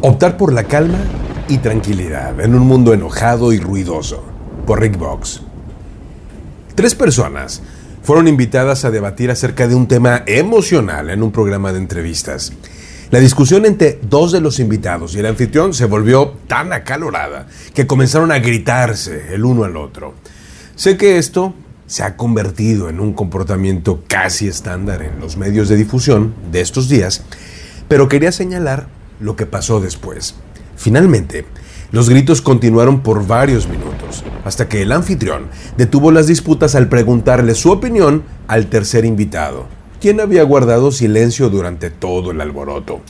Optar por la calma y tranquilidad en un mundo enojado y ruidoso, por Rick Box. Tres personas fueron invitadas a debatir acerca de un tema emocional en un programa de entrevistas. La discusión entre dos de los invitados y el anfitrión se volvió tan acalorada que comenzaron a gritarse el uno al otro. Sé que esto se ha convertido en un comportamiento casi estándar en los medios de difusión de estos días, pero quería señalar lo que pasó después. Finalmente, los gritos continuaron por varios minutos, hasta que el anfitrión detuvo las disputas al preguntarle su opinión al tercer invitado, quien había guardado silencio durante todo el alboroto.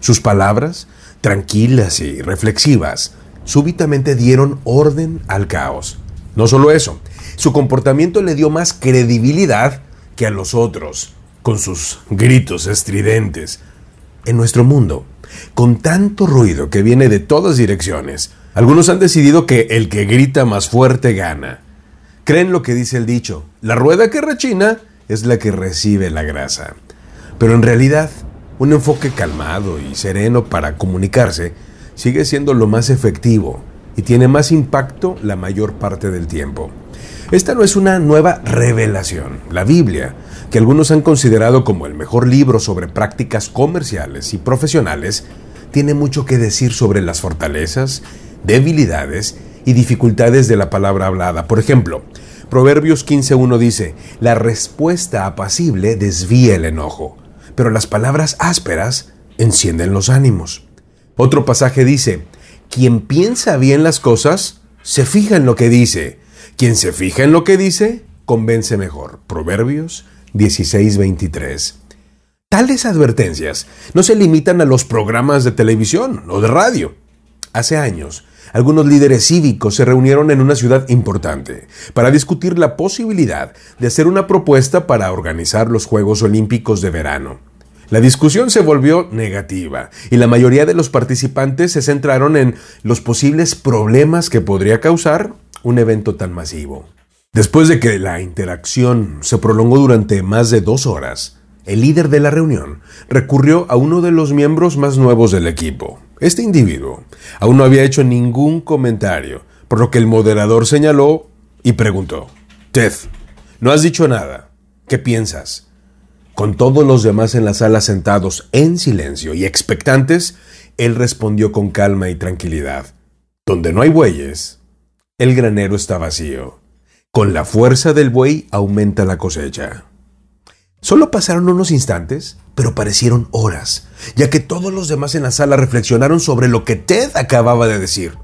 Sus palabras, tranquilas y reflexivas, súbitamente dieron orden al caos. No solo eso, su comportamiento le dio más credibilidad que a los otros, con sus gritos estridentes. En nuestro mundo, con tanto ruido que viene de todas direcciones, algunos han decidido que el que grita más fuerte gana. Creen lo que dice el dicho, la rueda que rechina es la que recibe la grasa. Pero en realidad, un enfoque calmado y sereno para comunicarse sigue siendo lo más efectivo y tiene más impacto la mayor parte del tiempo. Esta no es una nueva revelación. La Biblia que algunos han considerado como el mejor libro sobre prácticas comerciales y profesionales, tiene mucho que decir sobre las fortalezas, debilidades y dificultades de la palabra hablada. Por ejemplo, Proverbios 15.1 dice, la respuesta apacible desvía el enojo, pero las palabras ásperas encienden los ánimos. Otro pasaje dice, quien piensa bien las cosas, se fija en lo que dice. Quien se fija en lo que dice, convence mejor. Proverbios 1623. Tales advertencias no se limitan a los programas de televisión o de radio. Hace años, algunos líderes cívicos se reunieron en una ciudad importante para discutir la posibilidad de hacer una propuesta para organizar los Juegos Olímpicos de verano. La discusión se volvió negativa y la mayoría de los participantes se centraron en los posibles problemas que podría causar un evento tan masivo. Después de que la interacción se prolongó durante más de dos horas, el líder de la reunión recurrió a uno de los miembros más nuevos del equipo. Este individuo aún no había hecho ningún comentario, por lo que el moderador señaló y preguntó, Ted, no has dicho nada. ¿Qué piensas? Con todos los demás en la sala sentados en silencio y expectantes, él respondió con calma y tranquilidad. Donde no hay bueyes, el granero está vacío. Con la fuerza del buey aumenta la cosecha. Solo pasaron unos instantes, pero parecieron horas, ya que todos los demás en la sala reflexionaron sobre lo que Ted acababa de decir.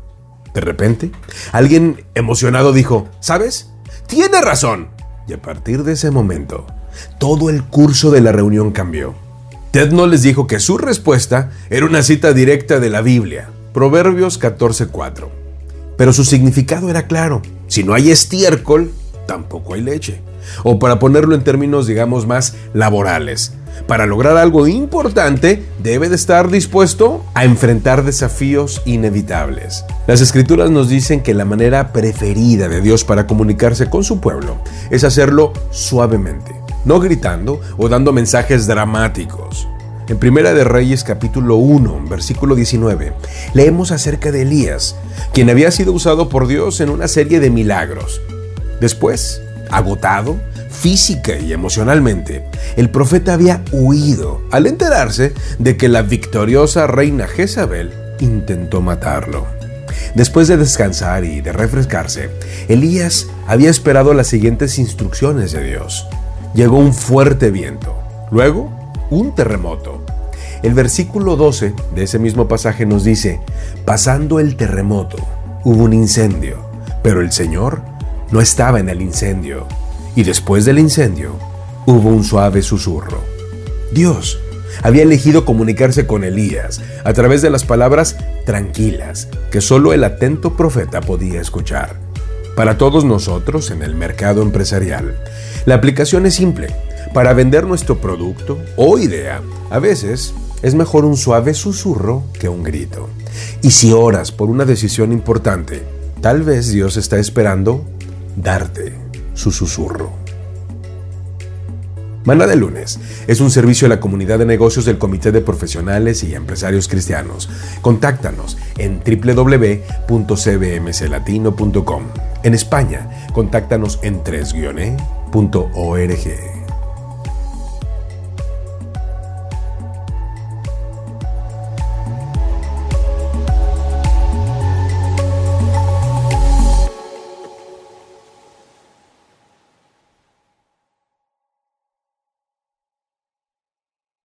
De repente, alguien emocionado dijo, ¿sabes? Tiene razón. Y a partir de ese momento, todo el curso de la reunión cambió. Ted no les dijo que su respuesta era una cita directa de la Biblia, Proverbios 14:4. Pero su significado era claro. Si no hay estiércol, tampoco hay leche. O para ponerlo en términos, digamos, más laborales. Para lograr algo importante, debe de estar dispuesto a enfrentar desafíos inevitables. Las escrituras nos dicen que la manera preferida de Dios para comunicarse con su pueblo es hacerlo suavemente, no gritando o dando mensajes dramáticos. En Primera de Reyes capítulo 1, versículo 19, leemos acerca de Elías, quien había sido usado por Dios en una serie de milagros. Después, agotado, física y emocionalmente, el profeta había huido al enterarse de que la victoriosa reina Jezabel intentó matarlo. Después de descansar y de refrescarse, Elías había esperado las siguientes instrucciones de Dios. Llegó un fuerte viento. Luego, un terremoto. El versículo 12 de ese mismo pasaje nos dice, pasando el terremoto, hubo un incendio, pero el Señor no estaba en el incendio. Y después del incendio, hubo un suave susurro. Dios había elegido comunicarse con Elías a través de las palabras tranquilas que solo el atento profeta podía escuchar. Para todos nosotros en el mercado empresarial, la aplicación es simple para vender nuestro producto o idea, a veces es mejor un suave susurro que un grito. Y si oras por una decisión importante, tal vez Dios está esperando darte su susurro. Maná de Lunes es un servicio a la comunidad de negocios del Comité de Profesionales y Empresarios Cristianos. Contáctanos en www.cbmclatino.com. En España, contáctanos en 3-org.